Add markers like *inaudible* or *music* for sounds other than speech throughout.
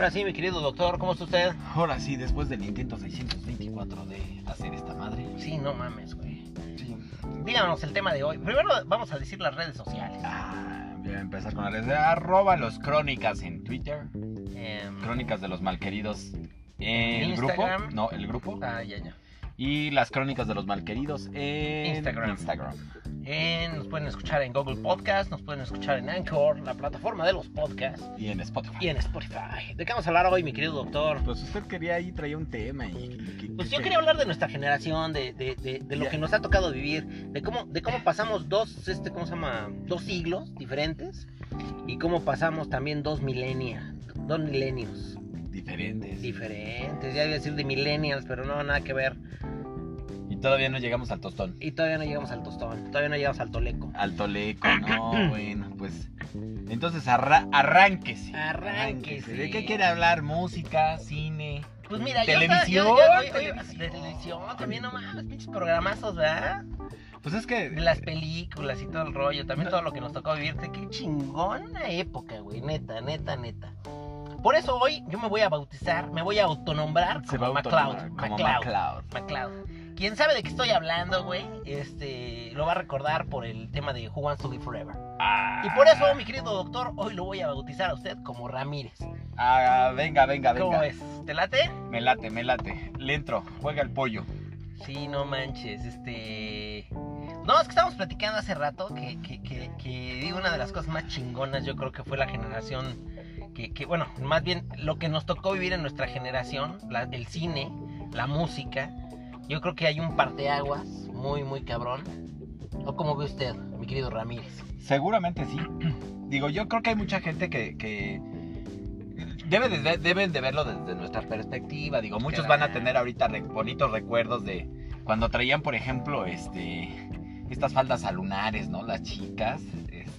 Ahora sí, mi querido doctor, ¿cómo está usted? Ahora sí, después del intento 624 de hacer esta madre. Sí, no mames, güey. Sí. Díganos el tema de hoy. Primero vamos a decir las redes sociales. Ah, voy a empezar con la red de arroba los crónicas en Twitter. Em, Crónicas de los malqueridos en el grupo. Instagram. No, el grupo. Ah, ya, ya. Y las crónicas de los malqueridos en Instagram. Instagram. En- nos pueden escuchar en Google Podcast, nos pueden escuchar en Anchor, la plataforma de los podcasts, Y en Spotify. y en Spotify. ¿De qué vamos a hablar hoy, mi querido doctor? Pues usted quería ahí traía un tema y... Pues yo quería hablar de nuestra generación, de, de, de, de lo que nos ha tocado vivir, de cómo, de cómo pasamos dos, este, ¿cómo se llama? Dos siglos diferentes y cómo pasamos también dos milenias, dos milenios Diferentes. diferentes. Ya iba a decir de millennials, pero no, nada que ver. Y todavía no llegamos al tostón. Y todavía no llegamos al tostón, todavía no llegamos al toleco. Al toleco, *clears throat* no, bueno, pues... Entonces arra arránquese. Arránquese. ¿De qué quiere hablar? ¿Música? ¿Cine? Pues mira, Televisión, yo- yo- televisión. televisión también, no mames, pinches programazos, ¿verdad? Pues es que... De las películas y todo el rollo, también todo lo que nos tocó vivir. Qué chingona época, güey, neta, neta, neta. Por eso hoy yo me voy a bautizar, me voy a autonombrar Se va como a como MacLeod. MacLeod. MacLeod. Quien sabe de qué estoy hablando, güey, este, lo va a recordar por el tema de Who Wants to Live Forever. Ah, Y por eso, mi querido doctor, hoy lo voy a bautizar a usted como Ramírez. Ah, venga, venga, venga. ¿Cómo es? ¿Te late? Me late, me late. Le entro, juega el pollo. Sí, no manches, este... No, es que estábamos platicando hace rato que, que, que, que una de las cosas más chingonas yo creo que fue la generación que, que, bueno, más bien lo que nos tocó vivir en nuestra generación, la- el cine, la música. Yo creo que hay un parteaguas muy, muy cabrón. ¿O cómo ve usted, mi querido Ramírez? Seguramente sí. Digo, yo creo que hay mucha gente que, que debe de- deben de verlo desde nuestra perspectiva. Digo, muchos van a tener ahorita re- bonitos recuerdos de cuando traían, por ejemplo, este estas faldas alunares, ¿no? Las chicas,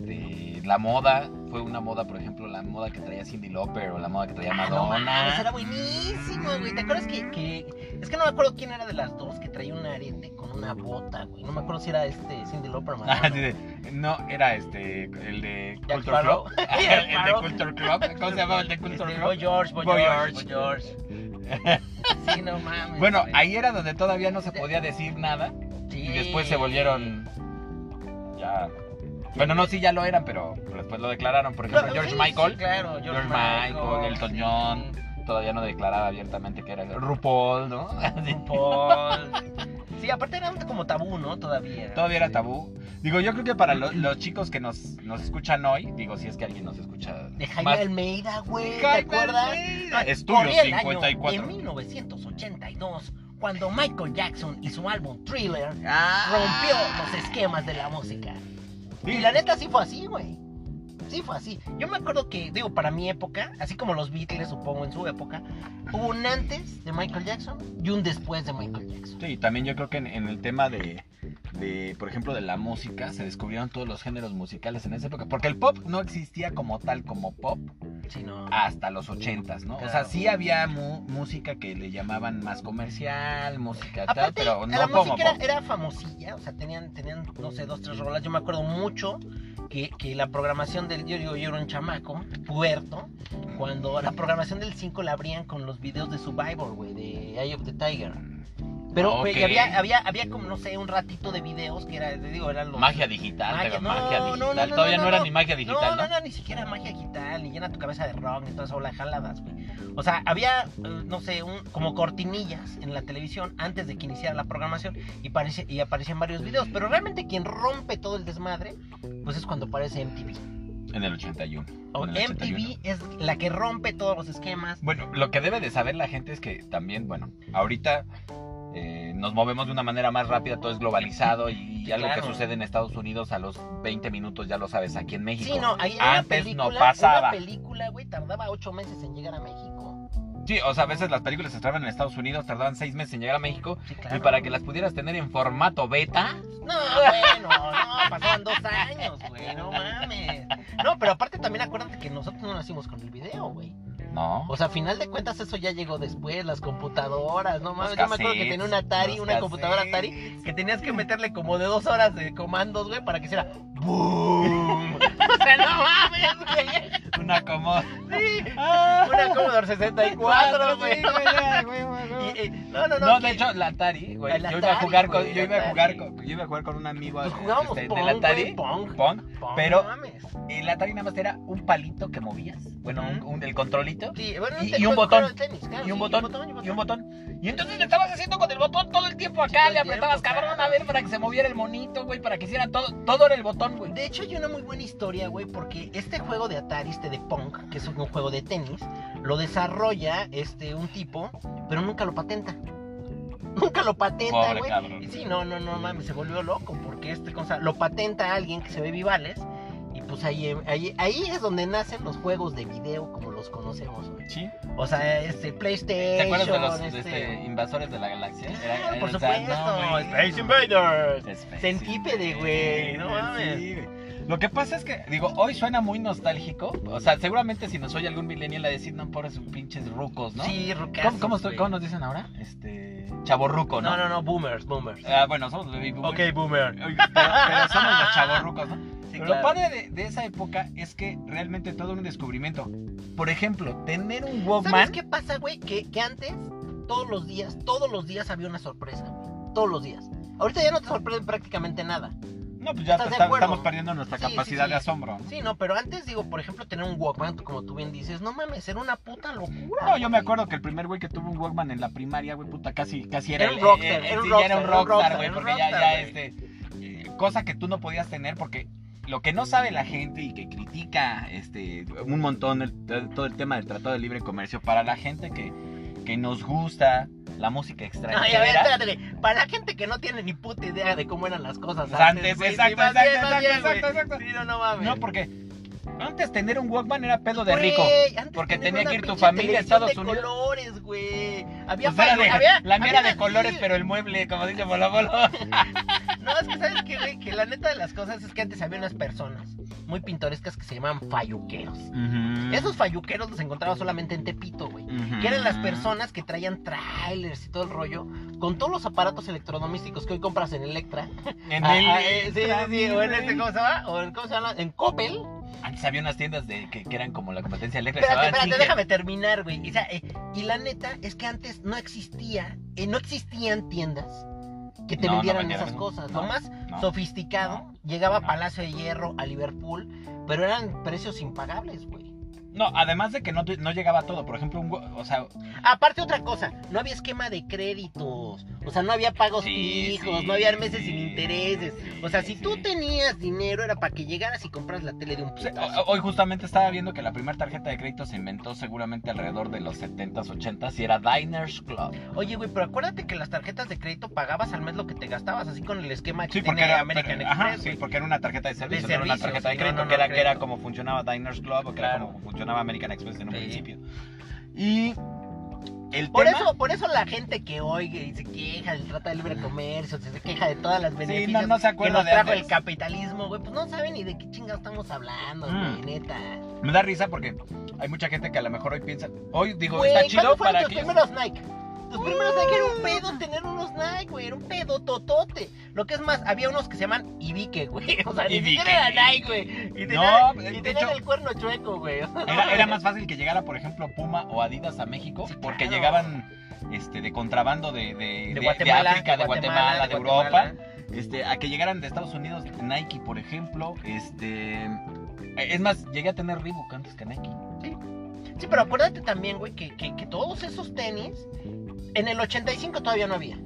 este, la moda, fue una moda, por ejemplo, la moda que traía Cindy Lauper o la moda que traía Ah, no Madonna. mames, era buenísimo, güey. ¿Te acuerdas que, que- Es que no me acuerdo quién era de las dos que traía un arete con una bota, güey. No me acuerdo si era este Cindy Lauper o Madonna. Ah, sí, de- no, era este, el de Jack Culture. Club. *laughs* *laughs* El de. Culture Club. ¿Cómo se llamaba el de Culture Este, Club? Boy George, Boy, Boy George, George. Boy George. *laughs* Sí, no mames. Bueno, güey. ahí era donde todavía no se podía decir nada. Sí. Y después se volvieron. Ya. Bueno, no, sí, ya lo eran, pero, después lo declararon. Por ejemplo, George Michael. claro, George, George Michael, Elton John. Todavía no declaraba abiertamente que era RuPaul, ¿no? *laughs* Así. Paul. Sí, aparte era como tabú, ¿no? Todavía. Todavía era tabú. Digo, yo creo que para lo- los chicos que nos, nos escuchan hoy, digo, si es que alguien nos escucha. De Jaime más- Almeida, güey. ¿Te acuerdas? Estudio Corría el año 54. de 1982, cuando Michael Jackson y su álbum Thriller Ah. rompió los esquemas de la música. Y la neta sí fue así, güey. Sí fue así. Yo me acuerdo que, digo, para mi época, así como los Beatles, supongo, en su época, hubo un antes de Michael Jackson y un después de Michael Jackson. Sí, también yo creo que en, en el tema de, de, por ejemplo, de la música, se descubrieron todos los géneros musicales en esa época. Porque el pop no existía como tal, como pop, Sí, no. hasta los ochentas, ¿no? O sea, sí había mu- música que le llamaban más comercial, música tal, pero la no como música pop. era, era famosilla, o sea, tenían, tenían, no sé, dos, tres rolas. Yo me acuerdo mucho que, que la programación del, yo digo, yo era un chamaco, puerto, cuando la programación del 5 la abrían con los videos de Survivor, güey, de Eye of the Tiger. Pero güey, Ok. y había, había, había como, no sé, un ratito de videos que era, te digo, eran los... Magia digital, Magia- no, magia digital. no, no, Todavía no, era ni magia digital, no, ¿no? no, ni siquiera magia digital, ni llena tu cabeza de rock, ni toda esa bola de jaladas, güey. O sea, había, eh, no sé, un, como cortinillas en la televisión antes de que iniciara la programación y, parece, y aparecían varios videos. Pero realmente quien rompe todo el desmadre, pues es cuando aparece MTV. En el 81. O en el MTV 81. es la que rompe todos los esquemas. Bueno, lo que debe de saber la gente es que también, bueno, ahorita eh, nos movemos de una manera más rápida, todo es globalizado y Sí, algo claro. que sucede en Estados Unidos a los 20 minutos ya lo sabes aquí en México. Sí, no, ahí Antes película, no pasaba. Una película, güey, tardaba meses en llegar a México. Sí, o sea, a veces las películas se estrenaban en Estados Unidos, tardaban seis meses en llegar a México Sí, claro. y para que las pudieras tener en formato beta, No, bueno, no, pasaban dos años, güey, no mames. No, pero aparte también acuérdate que nosotros no nacimos con el video, güey. No. O sea, a final de cuentas eso ya llegó después, las computadoras, no mames. Yo me acuerdo que tenía un Atari, una computadora cassettes. Atari, que tenías que meterle como de dos horas de comandos, güey, para que hiciera ¡Boom! *laughs* o sea, no mames, güey. Un Una como. Sí, Ah, una Commodore 64, güey. sí, güey, güey, Y- y- No, no, no. No, que- de hecho, la Atari, güey. Yo iba a Atari, jugar con, yo iba a jugar Atari. con, yo iba a jugar con un amigo Pues jugábamos este, Pong, del Atari. güey, Pong. Pong, Pong, pero no el Atari nada más era un palito que movías, bueno, un, un- el controlito Sí, bueno, Y- y un botón. de tenis, claro, y un sí, botón, y un botón. Y entonces le estabas haciendo con el botón todo el tiempo acá, le apretabas tiempo, cabrón a ver para que se moviera el monito, güey, para que hiciera todo, todo era el botón, güey. De hecho, hay una muy buena historia, güey, porque este juego de Atari, este de Pong, que es un juego de tenis, lo desarrolla este un tipo, pero nunca lo patenta. *laughs* Nunca lo patenta, güey. sí, no, no, no mames, se volvió loco porque este cosa lo patenta a alguien que se ve vivales y pues ahí, ahí, ahí es donde nacen los juegos de video como los conocemos, güey. Sí. O sea, este PlayStation, ¿Te acuerdas de los este... este, invasores de la galaxia? Claro, por o sea, supuesto, güey. Space Invaders. Centípede, güey, no mames. sí. Lo que pasa es que, digo, hoy suena muy nostálgico. O sea, seguramente si nos oye algún millennial a decir, no, por esos pinches rucos, ¿no? Sí, rucazos, ¿Cómo, cómo, estoy- cómo nos dicen ahora? Este. Chaborruco, ¿no? No, no, no, boomers, boomers. Ah, bueno, somos baby boomers. ok, boomer. Pero, pero somos los chavorrucos, ¿no? *laughs* Sí, Pero claro. lo padre de, de esa época es que realmente todo era un descubrimiento. Por ejemplo, tener un Walkman. ¿Sabes qué pasa, güey? Que, que antes, todos los días, todos los días había una sorpresa, güey. Todos los días. Ahorita ya no te sorprende prácticamente nada. No, pues ya estamos perdiendo nuestra Sí, capacidad sí. de asombro. ¿no? Sí, no, pero antes, digo, por ejemplo, tener un Walkman, como tú bien dices, no mames, era una puta locura. No, yo me acuerdo que el primer güey que tuvo un Walkman en la primaria, güey, puta, casi, casi era, Era un el- rockstar, eh, era un sí, ya era un rockstar, era un rockstar, güey, porque ya, ya, este, eh, cosa que tú no podías tener porque lo que no sabe la gente y que critica, este, un montón el- todo el tema del Tratado de Libre Comercio para la gente que, que nos gusta la música extranjera. Ay, a ver, espérate, güey. Para la gente que no tiene ni puta idea de cómo eran las cosas Pues antes, antes, güey, exacto, sí, exacto, bien, exacto, bien, exacto, exacto. Sí, no, no mames. No, porque antes tener un Walkman era pedo de rico. antes porque tenía que ir tu familia a Estados de Unidos. colores, güey. Había, Pues había- la mía había era de colores, pero el mueble, como dice Bolo Bolo. No, es que sabes qué, güey, que la neta de las cosas es que antes había unas personas muy pintorescas que se llamaban falluqueros. Esos falluqueros los encontraba solamente en Tepito, güey. Que eran las personas que traían trailers y todo el rollo, con todos los aparatos electrodomésticos que hoy compras en Electra. En Ah, el- ah, eh, sí, sí, sí, o en este, ¿cómo se llama? O en, ¿cómo se llama? En Coppel. Antes había unas tiendas de, que, que eran como la competencia eléctrica. Espérate, espérate, déjame terminar, güey. O sea, eh, y la neta es que antes no existía, eh, no existían tiendas que te No, vendieran esas cosas. Lo más sofisticado llegaba a. Palacio de Hierro, a Liverpool, pero eran precios impagables, güey. No, además de que no, no llegaba todo. Por ejemplo, un, o sea, Aparte otra cosa, no había esquema de créditos, o sea, no había pagos Sí, fijos, sí, no había meses sí, sin intereses. O sea, si tú tenías dinero era para que llegaras y compras la tele de un putazo. hoy justamente estaba viendo que la primera tarjeta de crédito se inventó seguramente alrededor de los 70s, 80s y era Diners Club. Oye, güey, pero acuérdate que las tarjetas de crédito pagabas al mes lo que te gastabas, así con el esquema que Sí, porque tiene era, American pero- Express. ajá, sí, porque era una tarjeta de servicio, De no era una servicio, tarjeta de crédito, no, no, que, era, que era como funcionaba Diners Club o que era Claro. como funcionaba American Express en un Sí. principio. Y el Por tema... eso, por eso la gente que oiga y se queja del trata de libre comercio, se queja de todas las beneficios no, no se que nos trajo el capitalismo, güey, pues no saben ni de qué chingados estamos hablando, Mm. güey, neta. Me da risa porque hay mucha gente que a lo mejor hoy piensa, hoy digo, Güey, está chido ¿cuándo fueron para que... primeros Nike? Tus primeros Nike era un pedo tener unos Nike, güey, era un pedo totote. Lo que es más, había unos que se llaman Ibique, *laughs* güey, o sea, ni siquiera era Nike, güey. Y No, tenían, y de tenían hecho- el cuerno chueco, güey. Era, era más fácil que llegara, por ejemplo, Puma o Adidas a México, Sí, porque claro. llegaban este, de contrabando de, de, de- de Guatemala, África, de Guatemala, de, Europa, Guatemala. este, a que llegaran de Estados Unidos Nike, por ejemplo. Este, es más, llegué a tener Reebok antes que Nike. Sí, pero acuérdate también, güey, que, que, que todos esos tenis, en el 85 todavía no había.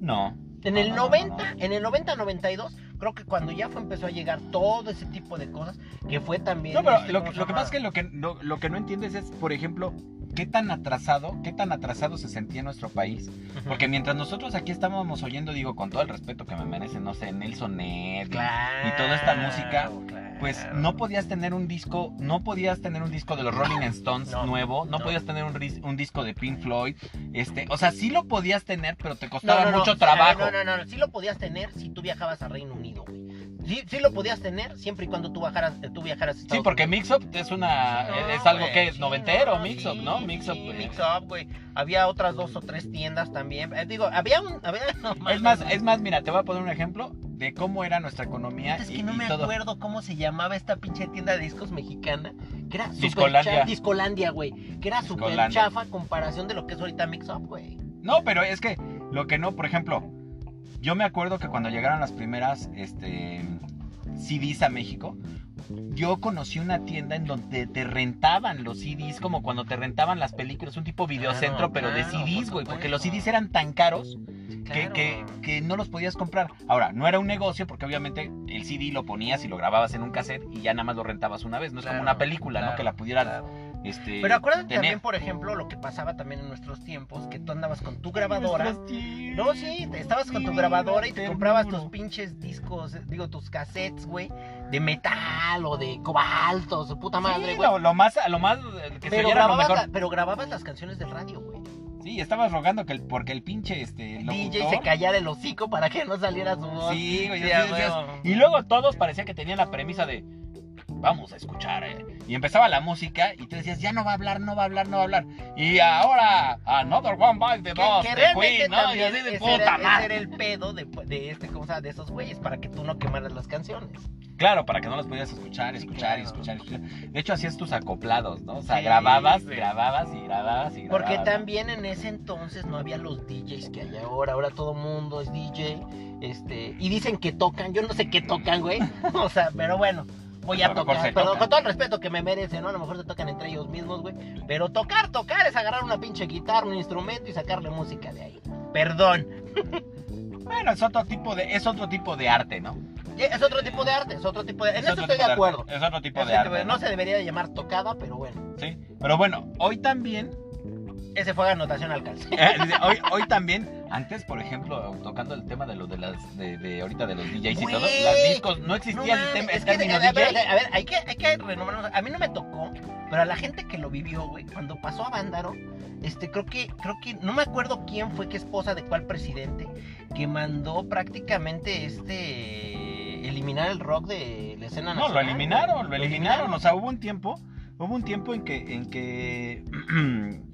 No. En No, el no, no, 90, no. en el 90-92, creo que cuando ya fue empezó a llegar todo ese tipo de cosas, que fue también... No, pero este, lo, ¿cómo lo que pasa es que lo que, lo, lo que no entiendes es, por ejemplo, qué tan atrasado, qué tan atrasado se sentía nuestro país. Porque mientras nosotros aquí estábamos oyendo, digo, con todo el respeto que me merecen, no sé, Nelson Ned, Claro, y toda esta música, claro. Pues no podías tener un disco, no podías tener un disco de los Rolling Stones No, nuevo, no, no. podías tener un, un disco de Pink Floyd, este, o sea, sí lo podías tener, pero te costaba no, mucho trabajo. No, no, no, no, sí lo podías tener si tú viajabas a Reino Unido, güey. Sí, sí lo podías tener siempre y cuando tú, bajaras, eh, tú viajaras a Sí, porque Unidos. Mix Up es una, No, es algo que es sí, noventero, no, Mix Up, sí, ¿no? Mix Up, sí, güey. Mix Up, güey. Había otras dos o tres tiendas también. Eh, digo, había un... Había, *laughs* no Es más, es más, mira, te voy a poner un ejemplo de cómo era nuestra economía Es y, que no me todo. acuerdo cómo se llamaba esta pinche tienda de discos mexicana Que era super Discolandia. chafa. Discolandia, güey. Que era super Discolandia. chafa comparación de lo que es ahorita Mix Up, güey. No, pero es que lo que no, por ejemplo, yo me acuerdo que cuando llegaron las primeras este, CDs a México, yo conocí una tienda en donde te rentaban los CDs como cuando te rentaban las películas, un tipo videocentro, Claro, pero de claro, CDs, por güey, porque los. CDs eran tan caros que, Claro. que- que no los podías comprar. Ahora, no era un negocio porque obviamente el CD lo ponías y lo grababas en un cassette y ya nada más lo rentabas una vez. No es como una película, ¿no? Que la pudieras. Este, Pero acuérdate tener. también, por ejemplo, lo que pasaba también en nuestros tiempos, que tú andabas con tu grabadora. No, sí, te- estabas con tu grabadora y te comprabas tus pinches discos, eh, digo, tus cassettes, güey, de metal o de cobalto, su puta madre, Sí, güey. lo, lo más, lo más eh, que se pero, oyera lo mejor. la- pero grababas las canciones del radio, güey. Sí, estabas rogando que el, porque el pinche este, DJ locutor- se callara el hocico para que no saliera su voz. Sí, güey, Sí. Y luego todos parecía que tenían la premisa de vamos a escuchar, eh. Y empezaba la música y tú decías, ya no va a hablar, no va a hablar, no va a hablar. Y ahora, Another One Bite de que de Queen, ¿no? Y así de ese, puta era, ese madre. era el pedo de, de este, ¿cómo de esos güeyes, para que tú no quemaras las canciones. Claro, para que no los pudieras escuchar, Sí, escuchar y claro. escuchar, escuchar. De hecho, hacías tus acoplados, ¿no? O sea, Sí, grababas, sí. grababas y grababas y grababas. Porque también en ese entonces no había los DJs que hay ahora. Ahora todo mundo es DJ. Este, y dicen que tocan. Yo no sé qué tocan, güey. *laughs* O sea, pero bueno, voy a tocar. Pero tocan. con todo el respeto que me merecen, ¿no? A lo mejor se tocan entre ellos mismos, güey. Pero tocar, tocar es agarrar una pinche guitarra, un instrumento y sacarle música de ahí. Perdón. *laughs* Bueno, es otro tipo de, es otro tipo de arte, ¿no? Es otro tipo de arte, es otro tipo de... En Es eso estoy de acuerdo. Es otro tipo Es de tipo arte. de- ¿no? No se debería de llamar tocada, pero bueno. Sí. Pero bueno, hoy también Ese fue anotación al calce. Eh, dice, hoy, hoy también, antes, por ejemplo, tocando el tema de lo de las, de, de ahorita de los DJs y todo, las discos, no existía No el, tema, es que, término a ver, DJ. a ver, hay que, hay que renombrarnos. A mí no me tocó, pero a la gente que lo vivió, güey, cuando pasó a Vándaro, este, creo que, creo que, no me acuerdo quién fue, qué esposa de cuál presidente, que mandó prácticamente, este, eliminar el rock de la escena No, nacional. lo eliminaron, lo eliminaron. O sea, hubo un tiempo, hubo un tiempo en que, en que *clears throat*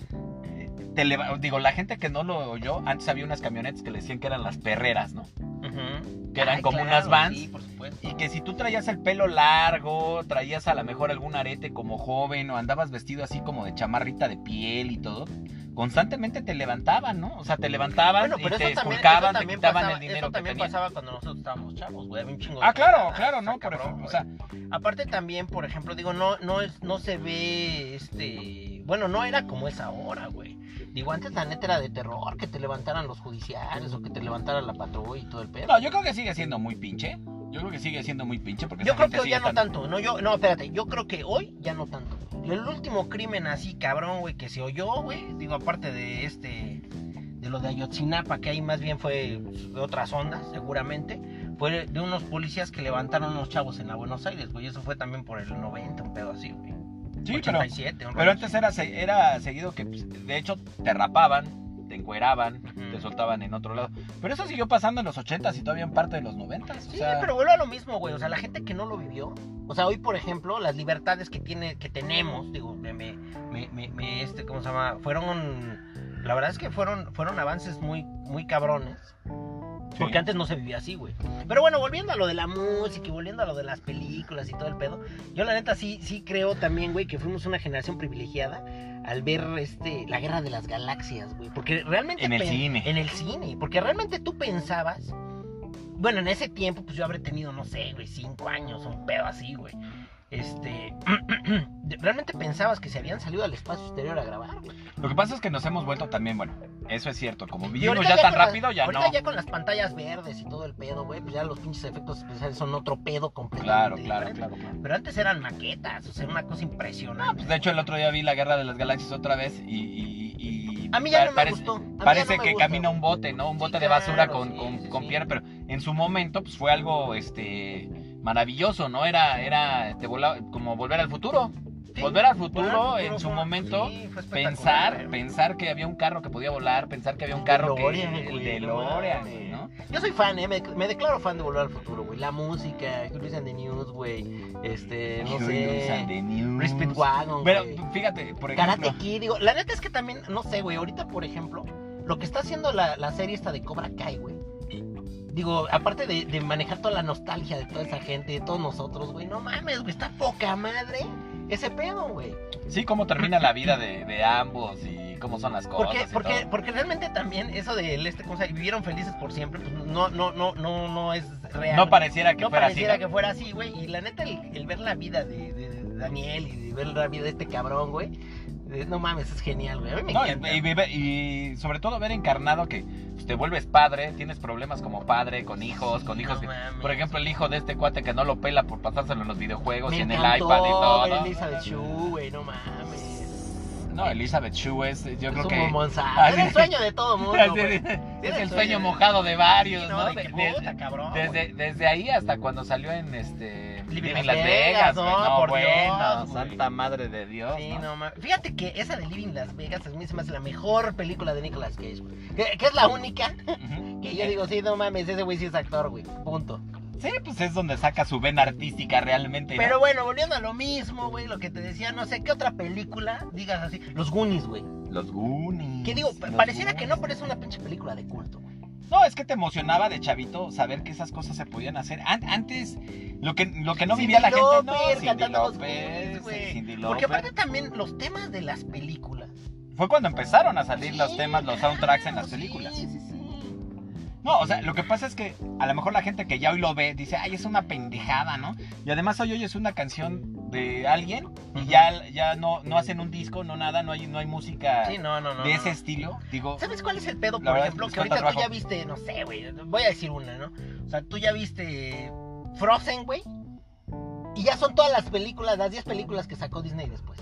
te leva- digo, la gente que no lo oyó, antes había unas camionetas que le decían que eran las perreras, ¿no? Ujú. Que eran Ay, como claro, unas vans. Sí, por supuesto. Y que si tú traías el pelo largo, traías a lo mejor algún arete como joven o andabas vestido así como de chamarrita de piel y todo, constantemente te levantaban, ¿no? O sea, te levantaban Bueno, y te esculcaban, te quitaban pasaba, el dinero eso que también tenían. pasaba cuando nosotros estábamos chavos, güey. Un chingo de Ah, claro, claro, ¿no? Por ejemplo, o sea, Aparte también, por ejemplo, digo, no, no es, no se ve, este, bueno, no era como es ahora, güey. Digo, antes la neta era de terror, que te levantaran los judiciales o que te levantara la patrulla y todo el pedo. no, yo creo que sigue siendo muy pinche. Yo creo que sigue siendo muy pinche porque Yo creo que hoy ya no tanto, no, yo, no, espérate, yo creo que hoy ya no tanto. El último crimen así, cabrón, güey, que se oyó, güey, digo, aparte de este, de lo de Ayotzinapa, que ahí más bien fue de otras ondas, seguramente, fue de unos policías que levantaron unos chavos en la Buenos Aires, güey, eso fue también por el 90, un pedo así, güey. Sí, pero, 87, un pero antes era, era seguido que, pues, de hecho, te rapaban, te encueraban, te soltaban en otro lado. Pero eso siguió pasando en los 80s y todavía en parte de los 90s. O Sí, sea, pero vuelvo a lo mismo, güey. O sea, la gente que no lo vivió. O sea, hoy, por ejemplo, las libertades que tiene, que tenemos, digo, me, me, me- me, este, ¿cómo se llama? Fueron, la verdad es que fueron, fueron avances muy, muy cabrones. Porque Sí. antes no se vivía así, güey. Pero bueno, volviendo a lo de la música y volviendo a lo de las películas y todo el pedo, yo la neta sí, sí creo también, güey, que fuimos una generación privilegiada al ver este la guerra de las galaxias, güey. Porque realmente En el cine. En el cine. Porque realmente tú pensabas. Bueno, en ese tiempo, pues yo habré tenido, no sé, güey, cinco años, un pedo así, güey. Este. *clears throat* realmente pensabas que se habían salido al espacio exterior a grabar, güey. Lo que pasa es que nos hemos vuelto también, bueno, eso es cierto, como vivimos ya tan rápido, ya ahorita no. ya con las pantallas verdes y todo el pedo, güey, pues ya los pinches efectos especiales son otro pedo completamente. Claro, claro, claro, claro. Pero antes eran maquetas, o sea, una cosa impresionante. Pues de hecho el otro día vi la Guerra de las Galaxias otra vez y... y- y a mí ya no me parece, gustó. a Parece no me que camina un bote, ¿no? Un Sí, bote de basura claro, con, sí, con, sí, con piedra, pero en su momento pues fue algo este maravilloso, ¿no? Era, era este, como volver al futuro. Volver al futuro en su momento. sí, Pensar, güey. pensar que había un carro que podía volar, pensar que había un carro que DeLorean, el güey, de no. Yo soy fan, eh, me, me declaro fan de Volver al Futuro, güey. La música, Cruise and the News, güey. Este, no Curious and sé. the News. Speedwagon, Pero güey. fíjate, por ejemplo, Karate Kid, digo, la neta es que también, no sé, güey, ahorita, por ejemplo, lo que está haciendo la, la serie esta de Cobra Kai, güey. Digo, aparte de, de manejar toda la nostalgia de toda esa gente, de todos nosotros, güey, no mames, güey, está poca madre ese pedo, güey. Sí, cómo termina la vida de, de ambos y cómo son las cosas. Porque, y porque, todo. porque realmente también eso de él, este, cosa, vivieron felices por siempre, pues no, no, no, no, no es real. No pareciera que no fuera pareciera así. ¿no? que fuera así, güey. Y la neta, el, el ver la vida de, de Daniel y de ver la vida de este cabrón, güey. No mames, es genial, güey. A mí me No, encanta. y, y sobre todo ver encarnado que pues, te vuelves padre, tienes problemas como padre, con hijos, con hijos. No que- mames. por ejemplo, el hijo de este cuate que no lo pela por pasárselo en los videojuegos me y en el iPad y todo. ver ¿no? Elizabeth Shue, güey, no mames. No, Elizabeth Shue es, yo es creo que... Ah, *laughs* *laughs* Es el sueño de todo mundo, Sí, es el sueño mojado de varios, no, ¿no? de De- que de- puta, cabrón. desde, desde ahí hasta cuando salió en este Living Las Vegas, Vegas, no, por bueno, Dios, santa madre de Dios, Sí, ¿no? no. Fíjate que esa de Living Las Vegas a mí se me hace la mejor película de Nicolas Cage, güey. Que, que es la única que yo digo, sí, no mames, ese güey sí es actor, güey. Punto. Sí, pues es donde saca su vena artística realmente. ¿no? Pero bueno, volviendo a lo mismo, güey, lo que te decía, no sé, ¿qué otra película digas así? Los Goonies, güey. Los Goonies. Que digo, pareciera que no, pero es una pinche película de culto, güey. No, es que te emocionaba de chavito saber que esas cosas se podían hacer. An- antes, lo que, lo que no Cindy vivía la gente, no, Cindy López, Goonies. Cindy Porque Lauper. aparte también los temas de las películas. Fue cuando empezaron a salir los temas, los soundtracks en las películas. Sí, sí, sí. No, o sea, lo que pasa es que a lo mejor la gente que ya hoy lo ve dice, ay, es una pendejada, ¿no? Y además hoy oyes una canción de alguien y ya, ya no, no hacen un disco, no nada, no hay, no hay música Sí, no, no, no. de ese estilo. Digo, ¿Sabes cuál es el pedo, por ejemplo? Que ahorita cuesta tú ya trabajo. viste, no sé, güey, voy a decir una, ¿no? O sea, tú ya viste Frozen, güey. Y ya son todas las películas, las 10 películas que sacó Disney después.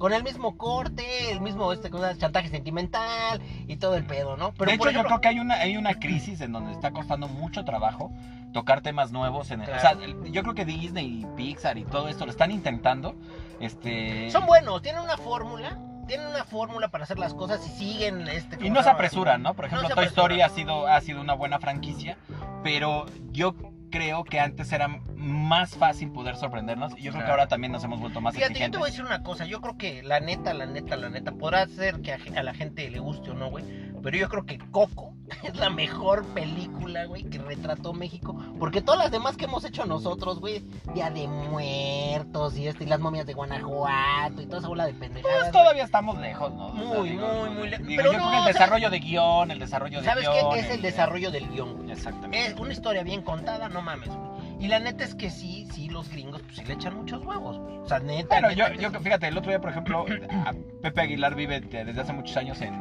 Con el mismo corte, el mismo este, chantaje sentimental y todo el pedo, ¿no? Pero de hecho, por yo ejemplo, creo que hay una, hay una crisis en donde está costando mucho trabajo tocar temas nuevos. En el- Claro. O sea, yo creo que Disney y Pixar y todo esto lo están intentando. Este, son buenos, tienen una fórmula, tienen una fórmula para hacer las cosas y siguen este. Y ¿cómo no se apresuran, ¿no? Por ejemplo, Toy Story ha sido, ha sido una buena franquicia, pero yo creo que antes era más fácil poder sorprendernos y yo creo que ahora también nos hemos vuelto más Fíjate, yo te exigentes. voy a decir una cosa, yo creo que la neta, la neta, la neta, podrá ser que a, a la gente le guste o no, güey, pero yo creo que Coco *laughs* es la mejor película, güey, que retrató México, porque todas las demás que hemos hecho nosotros, güey, Día de Muertos y este, y las momias de Guanajuato y toda esa bola de pendejadas. Pues güey. todavía estamos lejos, ¿no? Muy, muy, muy le- Digo, pero yo no, creo que el ¿sabes? desarrollo de guion, el desarrollo de ¿Sabes guion... qué? Es el desarrollo del guion, güey. Exactamente. Es una historia bien contada, no mames, güey. Y la neta es que sí, sí, los gringos, pues sí le echan muchos huevos, güey. O sea, neta. Bueno, neta yo, yo sí. fíjate, el otro día, por ejemplo, Pepe Aguilar vive de- desde hace muchos años en,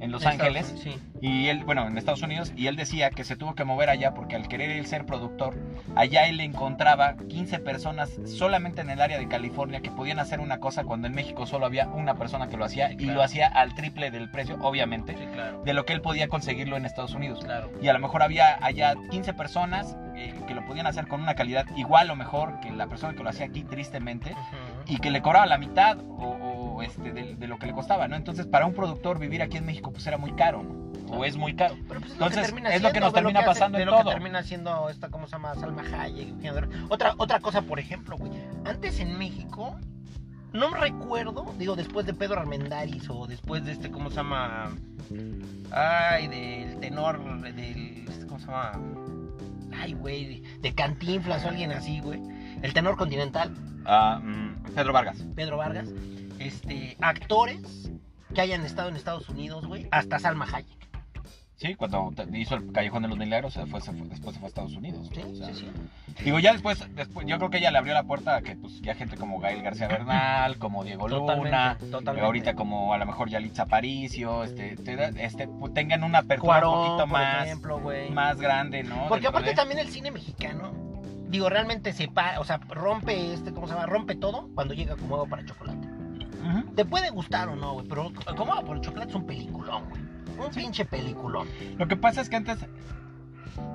en Los Estados Ángeles. Sí. Y él, bueno, en Estados Unidos, y él decía que se tuvo que mover allá porque al querer él ser productor, allá él encontraba 15 personas solamente en el área de California que podían hacer una cosa cuando en México solo había una persona que lo hacía y Claro. lo hacía al triple del precio, obviamente, Sí, claro. de lo que él podía conseguirlo en Estados Unidos. Claro. Y a lo mejor había allá 15 personas eh, que lo podían hacer con una calidad igual o mejor que la persona que lo hacía aquí, tristemente y que le cobraba la mitad o, o, este, de, de lo que le costaba, ¿no? Entonces, para un productor vivir aquí en México, pues era muy caro, ¿no? O es muy caro. Pero pues es Entonces, lo que termina es lo que nos termina que hace- pasando de en lo que todo. termina siendo esta, ¿cómo se llama? Salma Hayek. Otra, otra cosa, por ejemplo, güey. Antes en México, no me recuerdo, digo, después de Pedro Armendáriz o después de este, ¿cómo se llama? Ay, del tenor, del, este, ¿cómo se llama? Ay, güey, de Cantinflas o alguien así, güey. El tenor continental, Ah, mm, Pedro Vargas. Pedro Vargas. Este, actores que hayan estado en Estados Unidos, güey. Hasta Salma Hayek. Sí, cuando hizo el Callejón de los Milagros, se fue, se fue- después se fue a Estados Unidos. Sí, O sea, sí, sí. Digo, ya después, después, yo creo que ella le abrió la puerta a que pues ya gente como Gael García Bernal, como Diego Luna, totalmente. ahorita como a lo mejor Yalitza Aparicio, este, te este, pu- tengan una apertura Cuarón, un poquito más, ejemplo, más grande, ¿no? Porque aparte de- también el cine mexicano, digo, realmente se pa- o sea, rompe este, ¿cómo se llama? Rompe todo cuando llega como huevo para chocolate. Te puede gustar o no, güey, pero como huevo para chocolate es un peliculón, güey. Un pinche peliculón. Lo que pasa es que antes,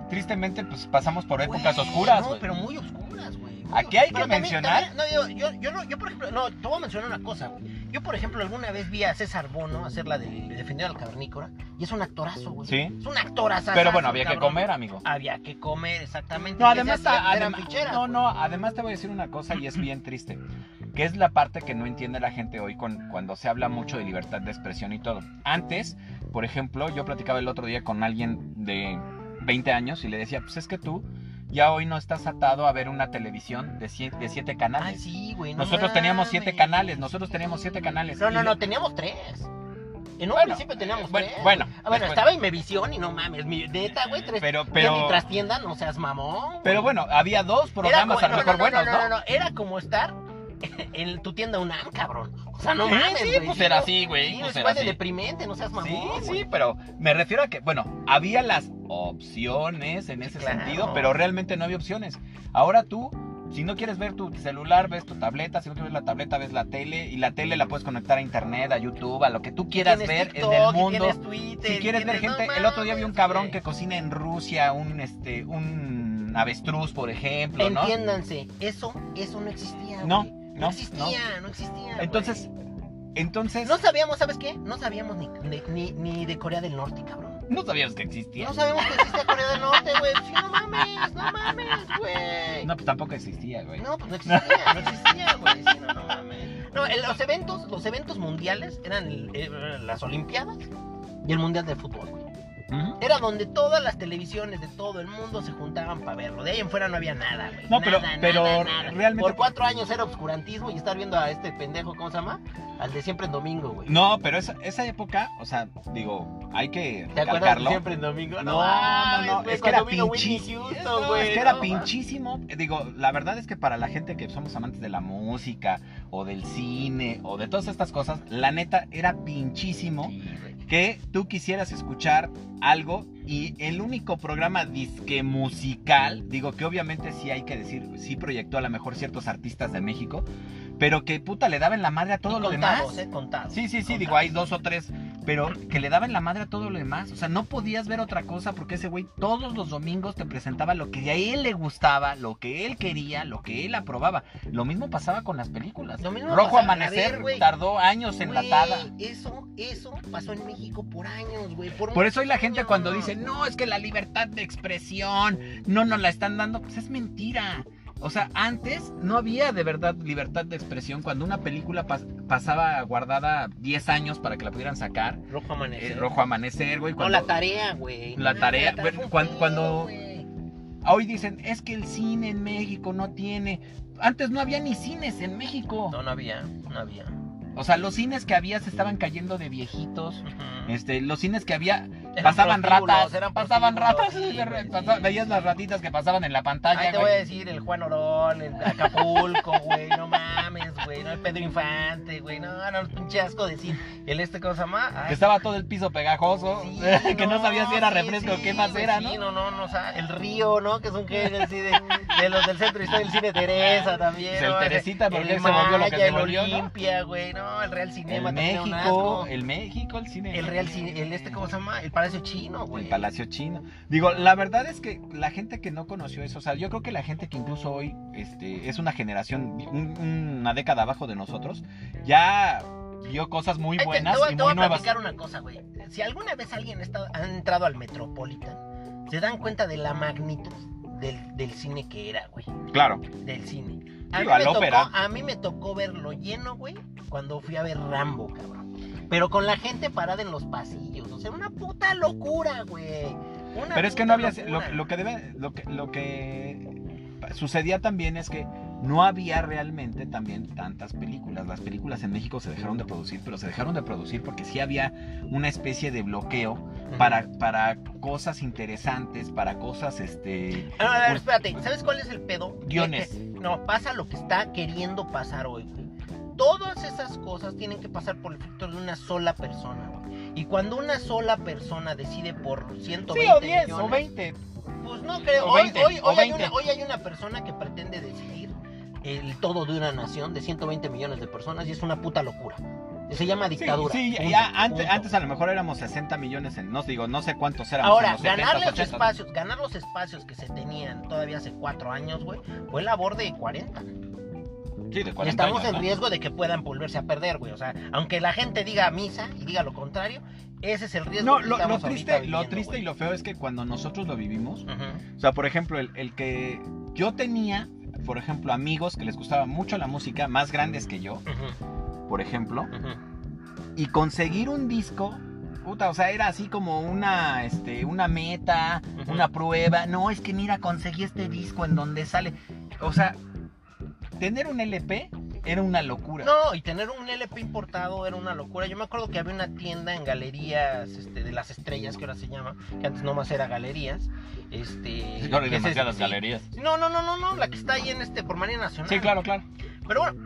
tristemente, pues pasamos por épocas oscuras, No, pero muy oscuras, Aquí hay que también- mencionar- también- no, yo, yo, yo no, yo por ejemplo, no, te voy a mencionar una cosa, güey. Yo, por ejemplo, alguna vez vi a César Bono hacer la del defender al cavernícola y es un actorazo, güey. Sí. Es un actorazo. Pero bueno, había que comer, amigo. Había que comer, exactamente. No, además, eran adem- ficheras, no, no, además te voy a decir una cosa y es bien triste, que es la parte que no entiende la gente hoy con- cuando se habla mucho de libertad de expresión y todo. Antes, por ejemplo, yo platicaba el otro día con alguien de 20 años y le decía, pues es que tú ya hoy no estás atado a ver una televisión de siete, de siete Ay, canales. sí, güey. no nosotros teníamos siete canales, nosotros teníamos siete canales. No, no, no, teníamos tres. En un Bueno, principio teníamos bueno, tres. bueno, Ah, bueno, después- estaba Imevisión y no mames, mi neta, güey, tres. Pero, Pero, ni trastienda, no seas mamón. güey. pero bueno, había dos programas como- a lo mejor buenos, no, ¿no? no, no, era como estar en tu tienda UNAM, cabrón. O sea, no mames, sí, güey. pues era así, güey, Sí, pues era de deprimente, no seas mamón. Sí, güey. sí, pero me refiero a que, bueno, había las opciones en ese claro. sentido, pero realmente no había opciones. Ahora tú, si no quieres ver tu celular, ves tu tableta, si no quieres ver la tableta, ves la tele, y la tele la puedes conectar a internet, a YouTube, a lo que tú quieras ver TikTok, en el mundo. Twitter, Si quieres ver gente, no el otro día vi un cabrón que cocina en Rusia, un este, un avestruz, por ejemplo, ¿no? Entiéndanse, eso, eso no existía. No. No, no existía, no, existía. güey. Entonces, entonces, no sabíamos, ¿sabes qué? No sabíamos ni, ni, de Corea del Norte, cabrón. no sabíamos que existía. No sabíamos que existía Corea del Norte, güey. Sí, no mames, no mames, güey. No, pues tampoco existía, güey. No, pues no existía, no existía, güey. Sí, no, no mames. No, en los eventos, los eventos mundiales eran el- eran las Olimpiadas y el Mundial de Fútbol, güey. Era donde todas las televisiones de todo el mundo se juntaban para verlo. De ahí en fuera no había nada, güey. No, pero- Nada, pero nada, realmente- Por cuatro años era obscurantismo y estar viendo a este pendejo, ¿cómo se llama? Al de siempre en domingo, güey. No, pero esa, esa época, o sea, digo, hay que ¿Te acuerdas de siempre en domingo? No, no, no, es que era pinchísimo. Es que era no pinchísimo. Digo, la verdad es que para la gente que somos amantes de la música, o del cine, o de todas estas cosas, la neta era pinchísimo Sí. Que tú quisieras escuchar algo y el único programa disque musical, digo que obviamente sí hay que decir, sí proyectó a lo mejor ciertos artistas de México, pero que puta le daban la madre a todo Y lo contados, demás. eh, contados. Sí, sí, sí, contados. digo, hay dos o tres, pero que le daban la madre a todo lo demás. O sea, no podías ver otra cosa porque ese güey todos los domingos te presentaba lo que a él le gustaba, lo que él quería, lo que él aprobaba. Lo mismo pasaba con las películas. Lo mismo Rojo pasaba- Amanecer ver, tardó años enlatada. Güey, eso, eso pasó en México por años, güey. Por, Por eso hoy la gente años. cuando dice, no, es que la libertad de expresión no nos la están dando, pues es mentira. O sea, antes no había de verdad libertad de expresión. Cuando una película pas- pasaba guardada 10 años para que la pudieran sacar, Rojo Amanecer. eh, Rojo Amanecer, güey. No, Cuando... la tarea, güey. La No, tarea, cuando-. Hoy dicen, es que el cine en México no tiene... Antes no había ni cines en México. No, no había, no había. O sea, los cines que había se estaban cayendo de viejitos. Este, los cines que había pasaban ratas, eran pasaban ratas, sí, sí, veías las ratitas que pasaban en la pantalla. Ahí te güey. voy a decir el Juan Orón, el Acapulco, güey, no mames, güey, no el Pedro Infante, güey, no, no, pinche asco decir, el este cosa se llama, Ay, Que estaba todo el piso pegajoso, sí, *laughs* que no, sabías si era refresco o qué más güey, era, sí, ¿no? no, no, no, o sea, el río, ¿no? Que es un así de, de los del centro histórico del cine *laughs* Teresa también, Pues el ¿no? Teresita, porque el se volvió lo que se el volvió, ¿no? Olimpia, güey, no, el Real Cinema El un México, el México, el cine. El Real Cine, el este, ¿cómo se llama? El Palacio Chino, güey. El Palacio Chino. Digo, la verdad es que la gente que no conoció eso, o sea, yo creo que la gente que incluso hoy este, es una generación, un- una década abajo de nosotros, ya vio cosas muy Ay, te- buenas te, voy, y te voy a nuevas. platicar una cosa, güey. Si alguna vez alguien ha, estado- ha entrado al Metropolitan, se dan cuenta de la magnitud del, del cine que era, güey. Claro. Del cine. A, mí me tocó, a mí me tocó verlo lleno, güey, cuando fui a ver Rambo, cabrón. Pero con la gente parada en los pasillos. O sea, una puta locura, güey. Una Pero es que no había lo, que debe lo que lo que sucedía también es que no había realmente también tantas películas. Las películas en México se dejaron de producir, pero se dejaron de producir porque sí había una especie de bloqueo para, para cosas interesantes, para cosas este A ver, espérate, ¿sabes cuál es el pedo? Guiones. No, pasa lo que está queriendo pasar hoy, güey. Todas esas cosas tienen que pasar por el filtro de una sola persona, güey. Y cuando una sola persona decide por 120 Sí, o 10 o millones, 20. Pues no creo. O Hoy, 20, hoy, o hoy hay 20. una, hoy hay una persona que pretende decidir el todo de una nación de 120 millones de personas y es una puta locura. Se llama Sí, dictadura. sí, Punto, ya antes, punto. antes a lo mejor éramos 60 millones en, no digo, no sé cuántos éramos Ahora, en los 70, ganar los 80. espacios, ganar los espacios que se tenían todavía hace cuatro años, güey, fue labor de 40. Sí, de Y 40 estamos años, en ¿no? riesgo de que puedan volverse a perder, güey. O sea, aunque la gente diga misa y diga lo contrario, ese es el riesgo No, que lo, lo triste, ahorita lo viviendo, triste güey. y lo feo es que cuando nosotros lo vivimos, O sea, por ejemplo, el, el que yo tenía, por ejemplo, amigos que les gustaba mucho la música, más grandes que yo, por ejemplo, y conseguir un disco, puta, o sea, era así como una, este, una meta, una prueba. No, es que mira, conseguí este disco en donde sale. O sea, tener un LP era una locura. No, y tener un LP importado era una locura. Yo me acuerdo que había una tienda en galerías este, de las estrellas, que ahora se llama, que antes nomás era galerías. Este, Ahora hay que es demasiadas este- galerías. No, no, no, no, no, la que está ahí en este, por Marina Nacional. Sí, claro, claro. Pero bueno,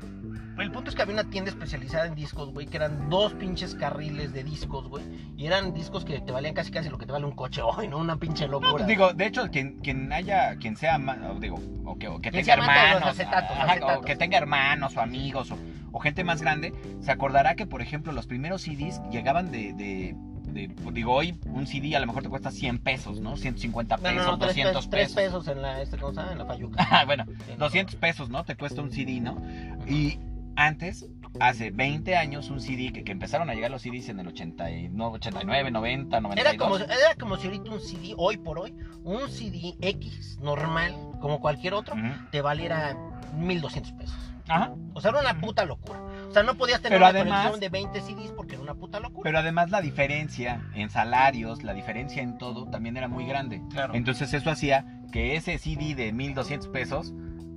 el punto es que había una tienda especializada en discos, güey, que eran dos pinches carriles de discos, güey. Y eran discos que te valían casi casi lo que te vale un coche *laughs* hoy, ¿no? Una pinche No, locura. pues digo, de hecho, quien, quien haya, quien sea, digo, o que, o que Quien tenga hermanos, acetatos, ajá, acetatos. o que tenga hermanos o amigos o, o gente más grande, se acordará que, por ejemplo, los primeros CDs llegaban de, de, de- digo, hoy un CD a lo mejor te cuesta 100 pesos, ¿no? 150 No, pesos, no, no, tres, 200 pesos, tres pesos. pesos en la, este, ¿cómo se llama? En la Fayuca. Ah, *laughs* bueno, Sí. 200 pesos, ¿no? Te cuesta un CD, ¿no? Y antes, hace 20 años, un CD, que, que empezaron a llegar los CDs en el 80 y- no, 89, 90, 92. Era como, era como si ahorita un CD, hoy por hoy, un CD X normal, como cualquier otro, te valiera 1200 pesos. Ajá. O sea, era una puta locura. O sea, no podías tener Pero una además- colección de 20 CDs porque era una puta locura. Pero además la diferencia en salarios, la diferencia en todo, también era muy grande. claro. Entonces eso hacía que ese CD de 1200 pesos,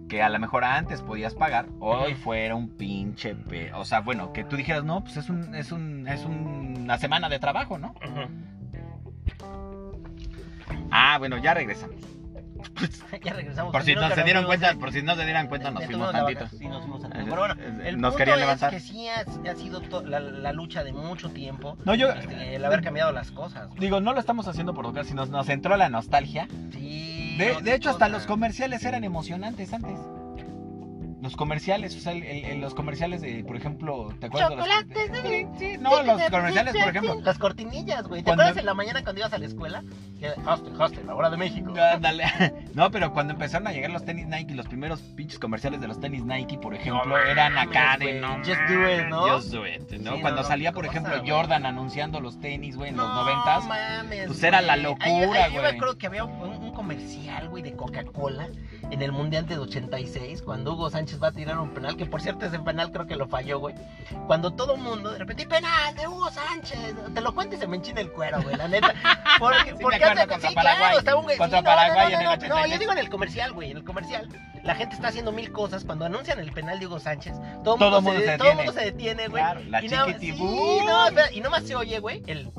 que a lo mejor antes podías pagar, hoy fuera un pinche pe... O sea, bueno, que tú dijeras, no, pues es un, es un, es una semana de trabajo, ¿no? Ah, bueno, ya regresamos. *laughs* ya regresamos. Por si no se dieron cuenta, de- por si no se dieran cuenta, nos fuimos tantito. Sí, nos fuimos tantito. Pero bueno, el nos punto querían es levantar. que sí ha, ha sido to- la, la lucha de mucho tiempo. No, yo- este, el haber cambiado las cosas. Digo, no lo estamos haciendo por tocar, sino nos entró la nostalgia. Sí. De, no, de hecho, hasta los comerciales eran emocionantes antes. Los comerciales, o sea, el- el- el- los comerciales de, por ejemplo, ¿te acuerdas? de los- Chocolates Sí, sí, no, los comerciales, por ejemplo. Las cortinillas, güey. ¿Te Cuando- acuerdas en la mañana cuando ibas a la escuela? Que, hostel, hostel, la hora de México. Ándale. *laughs* No, pero cuando empezaron a llegar los tenis Nike, los primeros pinches comerciales de los tenis Nike, por ejemplo, No eran mames, acá güey. no. Just do it, ¿no? Just do it, ¿no? Sí, cuando no, no, salía, por cosa, ejemplo, güey. Jordan anunciando los tenis, güey, en los No noventas. mames. pues era la güey. locura, Ahí- ahí Yo me güey. acuerdo que había un comercial, güey, de Coca-Cola en el Mundial de 86, cuando Hugo Sánchez va a tirar un penal, que por cierto ese penal creo que lo falló, güey. Cuando todo el mundo, de repente, penal de Hugo Sánchez. Te lo cuento y se me enchina el cuero, güey, la neta. Porque, *laughs* Sí porque hace- contra sí, Paraguay. claro, un güey- Contra sí, no, no, Paraguay no, en el no, no, 86. yo digo en el comercial, güey, en el comercial. La gente está haciendo mil cosas. Cuando anuncian el penal de Hugo Sánchez, todo el mundo, mundo se todo detiene. mundo se detiene, güey. Claro, la y chiquitibú. sí, no, espera, y nomás se oye, güey, el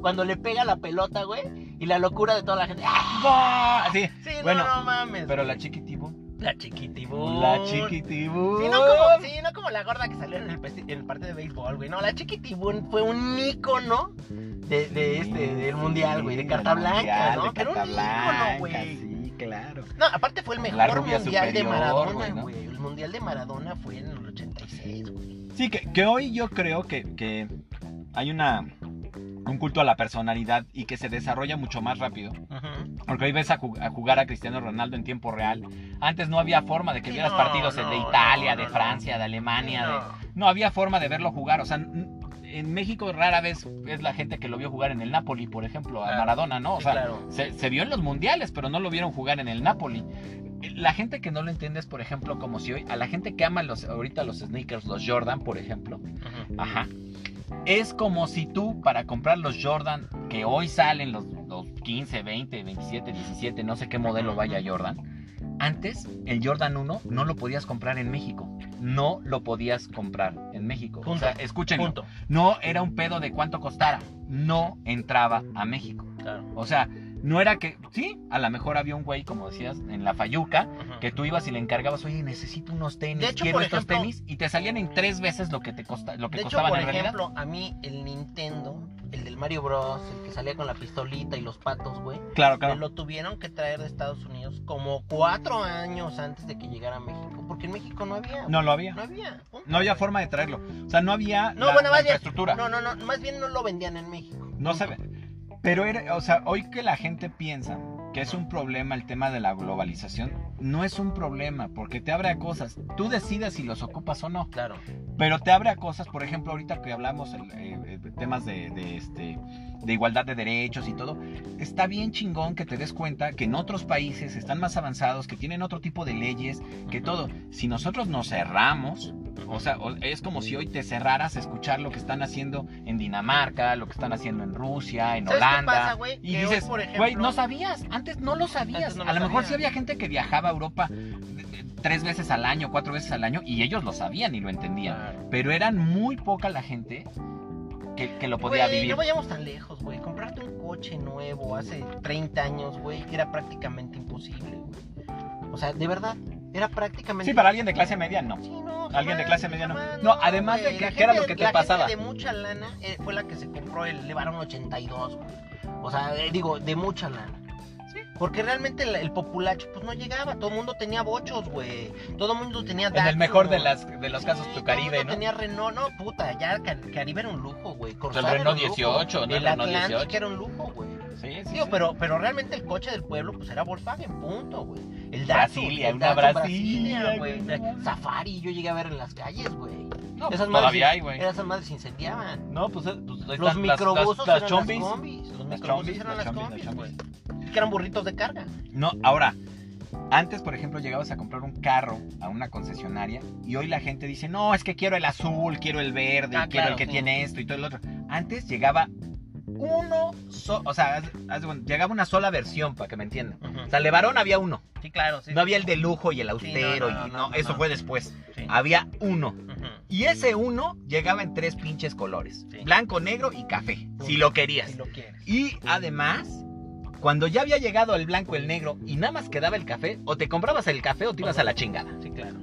cuando le pega la pelota, güey, y la locura de toda la gente. ¡Ah! ¡Gol! Sí, Sí, bueno, no, no mames. pero güey. la chiquitibú. la chiquitibú. La chiquitibú. Sí no, como, sí, no como la gorda que salió en el, en el partido de béisbol, güey. No, la chiquitibú fue un ícono de, de este, del mundial, güey, de carta blanca, mundial, ¿no? de Pero un ícono, blanca, güey. Sí, claro. No, aparte fue el mejor mundial de Maradona, güey, ¿no? güey. El mundial de Maradona fue en el 86, güey. Sí, que, que hoy yo creo que, que hay una un culto a la personalidad y que se desarrolla mucho más rápido. Porque hoy ves a, ju- a jugar a Cristiano Ronaldo en tiempo real. Antes no había forma de que vieras no, partidos no, de Italia, no, de Francia, de Alemania. de- No. Había forma de verlo jugar. O sea, en México rara vez es la gente que lo vio jugar en el Napoli, por ejemplo, a. Maradona, ¿no? O Sí, sea, claro. se, se vio en los mundiales, pero no lo vieron jugar en el Napoli. La gente que no lo entiende es, por ejemplo, como si hoy, a la gente que ama los, ahorita los sneakers, los Jordan, por ejemplo. Ajá. Es como si tú, para comprar los Jordan, que hoy salen los, los 15, 20, 27, 17, no sé qué modelo vaya Jordan. Antes, el Jordan 1 no lo podías comprar en México. No lo podías comprar en México. Punto. O sea, escúchenlo. Punto. No era un pedo de cuánto costara. No entraba a México. Claro. O sea, no era que. Sí, a lo mejor había un güey, como decías, en la Fayuca, que tú ibas y le encargabas, oye, necesito unos tenis, De hecho, quiero por estos ejemplo- tenis, y te salían en tres veces lo que te costa, lo que De hecho, por en realidad. ejemplo, a mí el Nintendo, el del Mario Bros, el que salía con la pistolita y los patos, güey, Claro, claro. lo tuvieron que traer de Estados Unidos como cuatro años antes de que llegara a México, porque en México no había. No lo había. No había. punto. No había forma de traerlo. O sea, no había No, la, bueno, la bien. No, no, no, más bien no lo vendían en México. No se ve. Pero era, o sea, hoy que la gente piensa que es un problema el tema de la globalización, no es un problema, porque te abre a cosas. Tú decides si los ocupas o no, Claro. pero te abre a cosas, por ejemplo, ahorita que hablamos el, eh, eh, temas de, de, este, de igualdad de derechos y todo, está bien chingón que te des cuenta que en otros países están más avanzados, que tienen otro tipo de leyes, que todo. Si nosotros nos cerramos. O sea, es como si hoy te cerraras a escuchar lo que están haciendo en Dinamarca, lo que están haciendo en Rusia, en ¿Sabes qué Holanda. pasa, güey? Y Que hoy, dices, por ejemplo- güey, no sabías, antes no lo sabías. Antes no lo a lo mejor sabía. sí había gente que viajaba a Europa eh, tres veces al año, cuatro veces al año, y ellos lo sabían y lo entendían. Claro. Pero eran muy poca la gente que, que lo podía Güey, vivir. no vayamos tan lejos, güey. Comprarte un coche nuevo hace 30 años, güey, era prácticamente imposible, güey. O sea, de verdad, era prácticamente Sí, para alguien de clase media, no. Sí, no, Alguien de jamás, clase media no. jamás, No, además de que- ¿qué era lo que te la pasaba? gente de mucha lana eh, fue la que se compró el Levarón 82, güey. O sea, eh, digo, de mucha lana. Sí. Porque realmente el, el populacho pues no llegaba, todo el mundo tenía bochos, güey. Todo el mundo tenía En el mejor de, güey. las, de los casos, Sí, tu todo el Caribe, mundo ¿no? tenía Renault, no, puta, ya Car- Caribe era un lujo, güey. El Renault un lujo. 18, ¿no? El El Renault Atlantic 18. era un lujo, güey. Sí, sí, Digo, sí. pero, pero realmente el coche del pueblo pues era Volkswagen, punto, güey. El Datsun, Brasilia, el una Datsun Brasilia, güey. Safari, yo llegué a ver en las calles, güey. No, pues Esas madres todavía hay, güey. Esas madres se incendiaban. No, pues, eh, pues Los las- microbusos las, las, eran chombis. las combis. Los microbusos eran las combis, güey. Que eran burritos de carga. No, ahora, antes, por ejemplo, llegabas a comprar un carro a una concesionaria y hoy la gente dice, no, es que quiero el azul, quiero el verde, Ah, quiero claro, el que sí. tiene esto y todo el otro. Antes llegaba uno, so- o sea, de llegaba una sola versión, para que me entiendan. O sea, el Levarón había uno, Sí, claro, sí. no había el de lujo y el austero, no, y no, eso fue después. Sí. Había uno. Y ese uno llegaba en tres pinches colores, Sí. blanco, negro y café, si lo querías. Si lo quieres. Y además, cuando ya había llegado el blanco, el negro y nada más quedaba el café, o te comprabas el café o te ibas a la chingada. Sí, claro.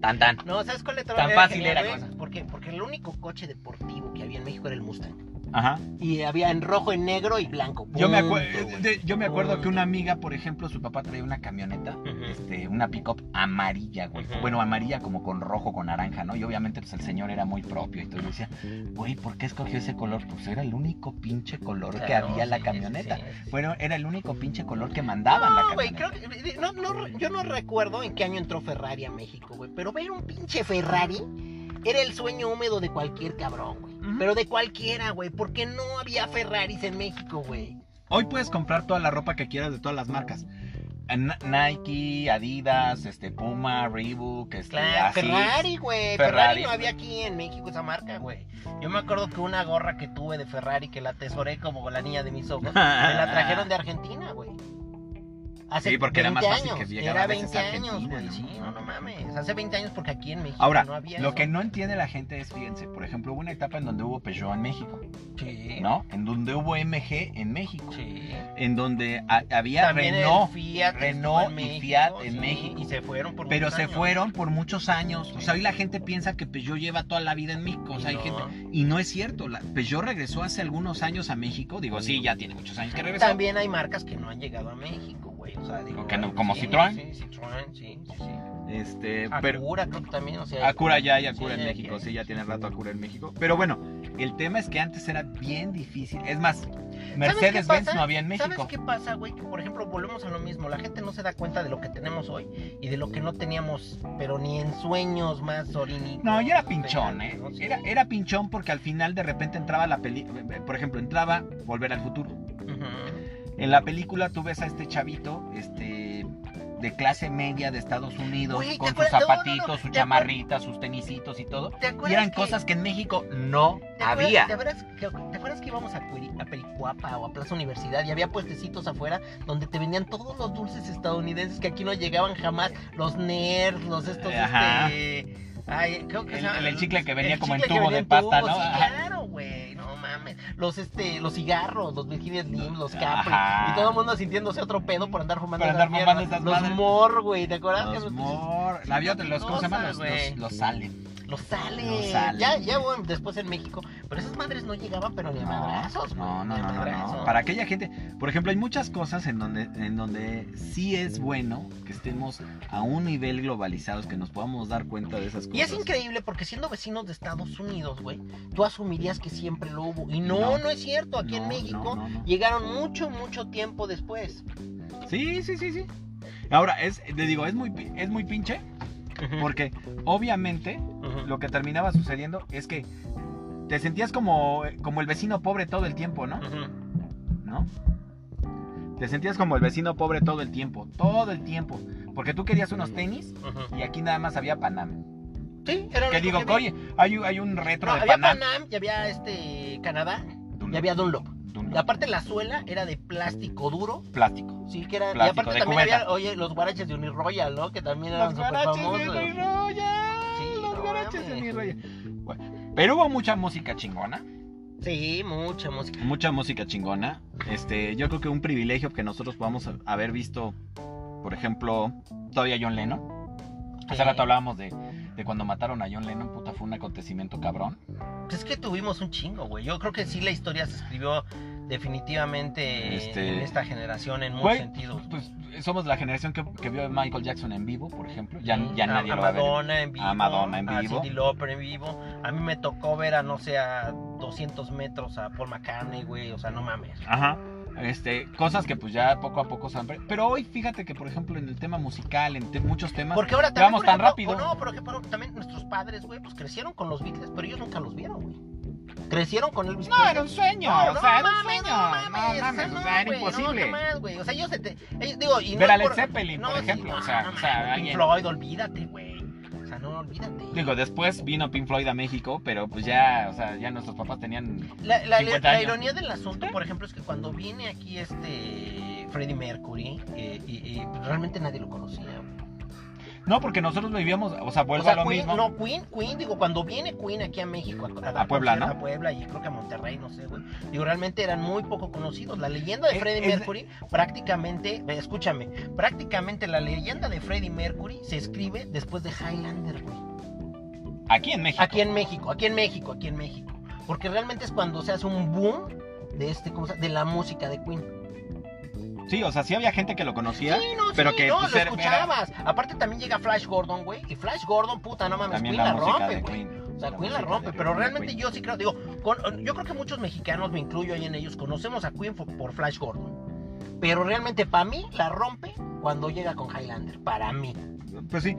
Tan tan. No, ¿sabes cuál le Tan fácil era cosa. Porque, porque el único coche deportivo que había en México era el Mustang. Ajá. Y había en rojo, en negro y blanco. Yo me, de- yo me acuerdo Punto. que una amiga, por ejemplo, su papá traía una camioneta, este, una pick-up amarilla, güey. Bueno, amarilla como con rojo, con naranja, ¿no? Y obviamente pues el señor era muy propio y todo. Y decía, güey, ¿por qué escogió ese color? Pues era el único pinche color que había en la camioneta. sí, sí. Bueno, era el único pinche color que mandaba en la No, güey, camioneta. creo que. No, no, yo no recuerdo en qué año entró Ferrari a México, güey. Pero ver un pinche Ferrari era el sueño húmedo de cualquier cabrón, güey. Pero de cualquiera, güey. Porque no había Ferraris en México, güey. Hoy puedes comprar toda la ropa que quieras de todas las marcas. Nike, Adidas, este, Puma, Reebok, este, Claro. Ferrari, güey. Ferrari. Ferrari. no había aquí en México esa marca, güey. Yo me acuerdo que una gorra que tuve de Ferrari que la atesoré como la niña de mis ojos, me la *laughs* trajeron de Argentina, güey. Hace Sí, porque era más 20 fácil que años, llegara Era a veces 20 a años, güey. ¿no? Sí, no, no mames. Hace 20 años porque aquí en México Ahora, no había lo eso. que no entiende la gente es, fíjense, por ejemplo, hubo una etapa en donde hubo Peugeot en México, Sí. ¿no? En donde hubo MG en México. Sí. En donde ha- había También Renault, Fiat Renault y Fiat en sí, México. Y se fueron por pero muchos se años. fueron por muchos años. O sea, hoy la gente piensa que Peugeot lleva toda la vida en México. O sea, hay gente... Y no es cierto. La... Peugeot regresó hace algunos años a México. Digo, sí, ya tiene muchos años que regresó. También hay marcas que no han llegado a México, güey. O sea, digo, Que no- como sí, Citroën. Sí, Citroën, sí, sí, sí. Este, pero... Acura creo que también, o sea. Acura ya y Acura Sí, en México, sí, ya tiene rato Acura en México. Pero bueno, el tema es que antes era bien difícil. Es más, Mercedes-Benz no había en ¿Sabes México. qué pasa, güey? Que por ejemplo, volvemos a lo mismo. La gente no se da cuenta de lo que tenemos hoy y de lo que no teníamos, pero ni en sueños más orínicos. No, y era pinchón, ¿eh? ¿no? Sí. Era, era pinchón porque al final de repente entraba la peli... Por ejemplo, entraba Volver al Futuro. Ujú. En la película tú ves a este chavito, este de clase media de Estados Unidos, Güey, ¿te con sus acuerdas? No, no, no, zapatitos, su ¿te chamarrita, sus tenisitos y todo. ¿Te acuerdas Y eran que- cosas que en México no ¿Te acuerdas- había. ¿te acuerdas, que, ¿Te acuerdas que íbamos a, a Pericuapa o a Plaza Universidad y había puestecitos afuera donde te vendían todos los dulces estadounidenses que aquí no llegaban jamás? Los nerds, los estos, Ajá. este... Ay, creo que El- el- el chicle que venía el como en tubo de pasta, tubo, ¿no? Sí, claro, güey, mames. Los, este, los cigarros, los Virginia Slim, los Capri. Ajá. Y todo el mundo sintiéndose otro pedo por andar fumando Por andar Los madres. Mor, güey, ¿te acuerdas? Los los- mor... Había otros, los, ¿cómo se llaman? Los, los, los salen. Los sale. Los sale. Ya, ya hubo después en México. Pero esas madres no llegaban, pero ni a madrazos, no, güey, no, ni a no, no, no. madrazos. Para aquella gente, por ejemplo, hay muchas cosas en donde, en donde sí es bueno que estemos a un nivel globalizados, que nos podamos dar cuenta de esas cosas. Y es increíble porque siendo vecinos de Estados Unidos, güey, tú asumirías que siempre lo hubo. Y no, No. no, es cierto. Aquí en México no, no, no. llegaron mucho, mucho tiempo después. Sí, sí, sí, sí. Ahora, es, le digo, es muy, es muy pinche, porque obviamente lo que terminaba sucediendo es que te sentías como, como el vecino pobre todo el tiempo, ¿no? ¿No? Te sentías como el vecino pobre todo el tiempo, todo el tiempo. Porque tú querías unos tenis y aquí nada más había Panam. Sí, era Que digo, que, oye, hay, hay un retro No, de había Panam. Panam y había este Canadá y había Dunlop. Y aparte la suela era de plástico duro. Plástico. Sí, que era. y Plástico, aparte de también cubeta. había, oye, los guaraches de Uniroyal, ¿no? Que también eran Los súper de famosos. Royal, Sí, los no guaraches de mames. mi Royal. Bueno, pero hubo mucha música chingona. Sí, mucha música. Mucha música chingona. Este, yo creo que un privilegio que nosotros podamos haber visto, por ejemplo, todavía John Lennon. Hace rato hablábamos de, de cuando mataron a John Lennon, puta, fue un acontecimiento cabrón. Pues es que tuvimos un chingo, güey. Yo creo que sí la historia se escribió definitivamente Este- en esta generación en muchos sentidos. Pues somos la generación que, que vio a Michael Jackson en vivo, por ejemplo. Ya, Sí, ya a- nadie a lo va a ver. Madonna en vivo. A Madonna en a vivo. Cyndi Lauper en vivo. A mí me tocó ver a, no sé, a 200 metros a Paul McCartney, güey. O sea, no mames. Ajá. Este, cosas que pues ya poco a poco se han... Pero hoy fíjate que, por ejemplo, en el tema musical, en te- muchos temas, Porque ahora también. vamos por tan ejemplo, rápido. no, por ejemplo, también nuestros padres, güey, pues crecieron con los Beatles, pero ellos nunca los vieron, güey. Crecieron con Elvis No, era un sueño, No, o sea, era un mames, sueño. No No mames, mames, o no, sea, era güey, imposible. No, jamás, güey. O sea, ellos, se te, digo, y no Ver a Led por- Zeppelin, no, por ejemplo. no, o sea, no o sea, mames, alguien... Floyd, olvídate, güey. Olvídate. Digo, después vino Pink Floyd a México, pero pues ya, o sea, ya nuestros papás tenían... La, la- 50 la años. ironía del asunto, por ejemplo, es que cuando viene aquí este Freddie Mercury, eh, pues, realmente nadie lo conocía. No, porque nosotros vivíamos, o sea, O vuelvo sea, a lo Queen, mismo. no, Queen, Queen, digo, cuando viene Queen aquí a México, a, Puebla, ¿no? A Puebla y creo que a Monterrey, no sé, güey. Digo, realmente eran muy poco conocidos. La leyenda de Eh, Freddie es- Mercury, prácticamente, escúchame, prácticamente la leyenda de Freddie Mercury se escribe después de Highlander, güey. Aquí en México. Aquí en México, aquí en México, aquí en México. Porque realmente es cuando se hace un boom de este, ¿cómo se llama? de la música de Queen. Sí, o sea, sí había gente que lo conocía. Sí, no, pero sí, que, no, pues, lo era- escuchabas. Aparte también llega Flash Gordon, güey. Y Flash Gordon, puta, no mames, También Queen la, la, música rompe, de güey. Queen. O sea, La Queen la música rompe, de- pero realmente Queen. yo sí creo, digo, con- yo creo que muchos mexicanos, me incluyo ahí en ellos, conocemos a Queen por, por Flash Gordon. Pero realmente para mí la rompe cuando llega con Highlander, para mí. Pues sí.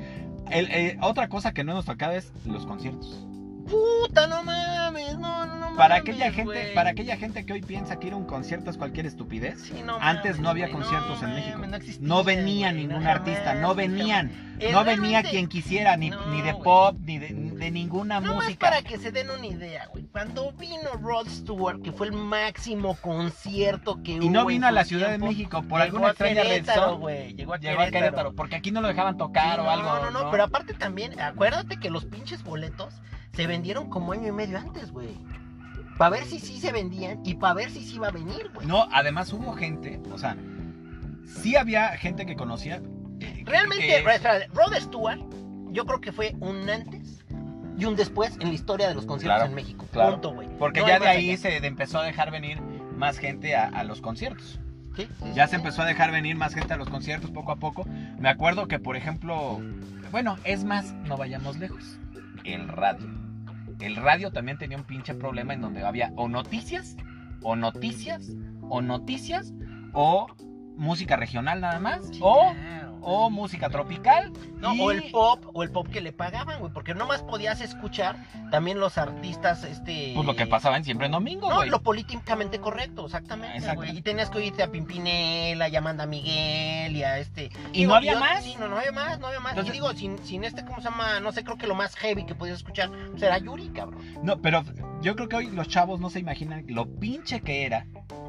El- eh, otra cosa que no nos tocaba es los conciertos. Puta, no mames, no, no, no Para mames, aquella gente, para aquella gente que hoy piensa que ir a un concierto es cualquier estupidez, Sí, no antes mames, no había conciertos no en México. mames, No, existía, no venía ningún no artista, jamás, no venían, no venía quien quisiera, ni, No, ni de pop, ni de, de ninguna No más música. para que se den una idea, güey. Cuando vino Rod Stewart, que fue el máximo concierto que hubo. Y no vino a la Ciudad de México por alguna extraña Querétaro, razón. Llegó a Llegó a Querétaro, porque aquí no lo dejaban tocar Sí, o no, algo. No, no, pero aparte también, acuérdate que los pinches boletos se vendieron como año y medio antes, güey. Para ver si sí se vendían y para ver si sí iba a venir, güey. No, además hubo gente, o sea, sí había gente que conocía. eh, Realmente, espérate, Rod Stewart, yo creo que fue un antes y un después en la historia de los conciertos Claro, en México. claro. Punto, güey. porque No ya de ahí allá. se empezó a dejar venir más gente a, a los conciertos. Sí, Ya se empezó a dejar venir más gente a los conciertos poco a poco. Me acuerdo que, por ejemplo, bueno, es más, no vayamos lejos. El radio. El radio también tenía un pinche problema en donde había o noticias, o noticias, o noticias, o música regional nada más, o. o música tropical. No, y- o el pop, o el pop que le pagaban, güey, porque nomás podías escuchar también los artistas, este... Pues lo que pasaba en siempre en domingo, No, güey. lo políticamente correcto, exactamente, Exacto. güey. Y tenías que oírte a Pimpinela, y a Amanda Miguel, y a este... ¿Y Digo, no había yo- más? Sí, no, no había más, no había más. Entonces- y digo, sin, sin este, ¿cómo se llama? No sé, creo que lo más heavy que podías escuchar pues, era Yuri, cabrón. No, pero yo creo que hoy los chavos no se imaginan lo pinche que era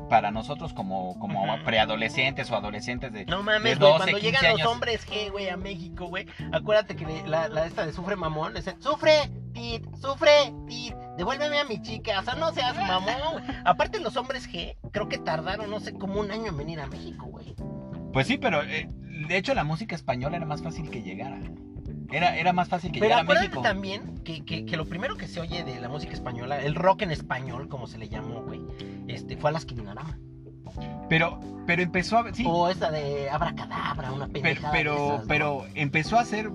para nosotros como, como preadolescentes o adolescentes de... No mames, güey, 12, cuando 15 llegan los hombres G, güey, a México, güey. Acuérdate que la, la esta de Sufre Mamón, dicen, Sufre, tit, sufre, tit, devuélveme a mi chica. O sea, no seas mamón, güey. Aparte, los hombres G, creo que tardaron, no sé, como un año en venir a México, güey. Pues sí, pero eh, de hecho la música española era más fácil que llegara. Era, era más fácil que Pero llegara a acuérdate México. también que, que, que lo primero que se oye de la música española, el rock en español, como se le llamó, güey, este, fue a las Quinarama. Pero, pero empezó a... Sí, O esta de Abracadabra, una pero, pendejada de pero, esas, ¿no? pero empezó a ser...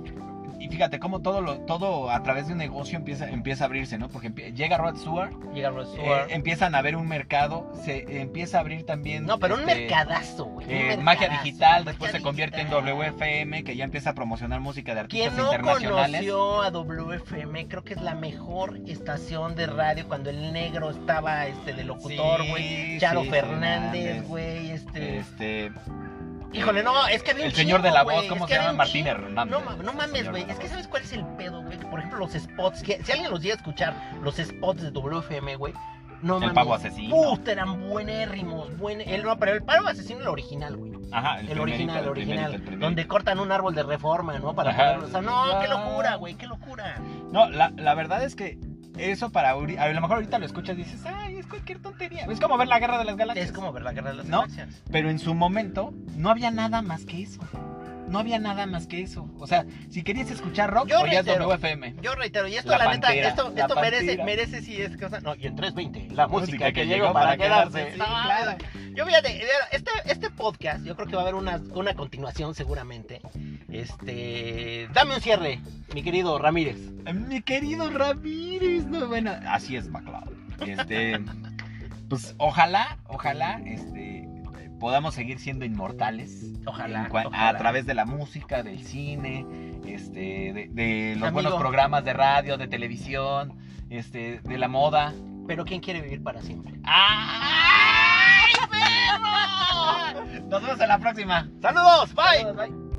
Y fíjate cómo todo lo, todo a través de un negocio empieza, empieza a abrirse, ¿no? Porque llega Rod Stewart, Llega Rod eh, Stewart. empiezan a ver un mercado, se empieza a abrir también... no, pero un este, mercadazo, güey. eh, mercadazo, magia digital, magia después se convierte en. WFM, que ya empieza a promocionar música de artistas no internacionales. conoció a WFM, creo que es la mejor estación de radio cuando el negro estaba este de locutor, Sí, güey. Charo sí, Fernández. güey, este. Este, Híjole, no, es que un el señor de la voz, ¿cómo es se llama? Martín. Hernández. No, no mames, güey. Es que sabes cuál es el pedo, güey. Por ejemplo, los spots, que si alguien los llega a escuchar, los spots de WFM, güey. No El mames. pavo asesino. Puta, eran buenérrimos, buen... El, no, pero el pavo asesino el original, güey. Ajá, El, primerito, original, el original. el primerito. donde cortan un árbol de reforma, ¿no? Para ponerlo. O sea, no, qué locura, güey, qué locura. No, la, la verdad es que eso para a lo mejor ahorita lo escuchas y dices, ay, es cualquier tontería. Es como ver la guerra de las galaxias. Es como ver la guerra de las ¿No? galaxias. Pero en su momento no había nada más que eso. No había nada más que eso. O sea, si querías escuchar rock, Yo oías reitero. WFM. Yo reitero, y esto La la, neta, Pantera, esto, la esto merece, merece sí es cosa. No, y en 320, la música, Música que, que llegó para quedarse. quedarse, sí, No, claro. Yo fíjate, mira, este, este podcast, yo creo que va a haber una, una continuación seguramente. Este. Dame un cierre, mi querido Ramírez. Mi querido Ramírez, no, bueno, así es McLeod. Este, *laughs* pues ojalá, ojalá, este, podamos seguir siendo inmortales. Ojalá. A través de la música, del cine, este, de, de los Amigo. buenos programas de radio, de televisión, este, de la moda. Pero ¿quién quiere vivir para siempre? ¡Ay, perro! Nos vemos en la próxima. ¡Saludos! ¡Bye! Saludos, bye.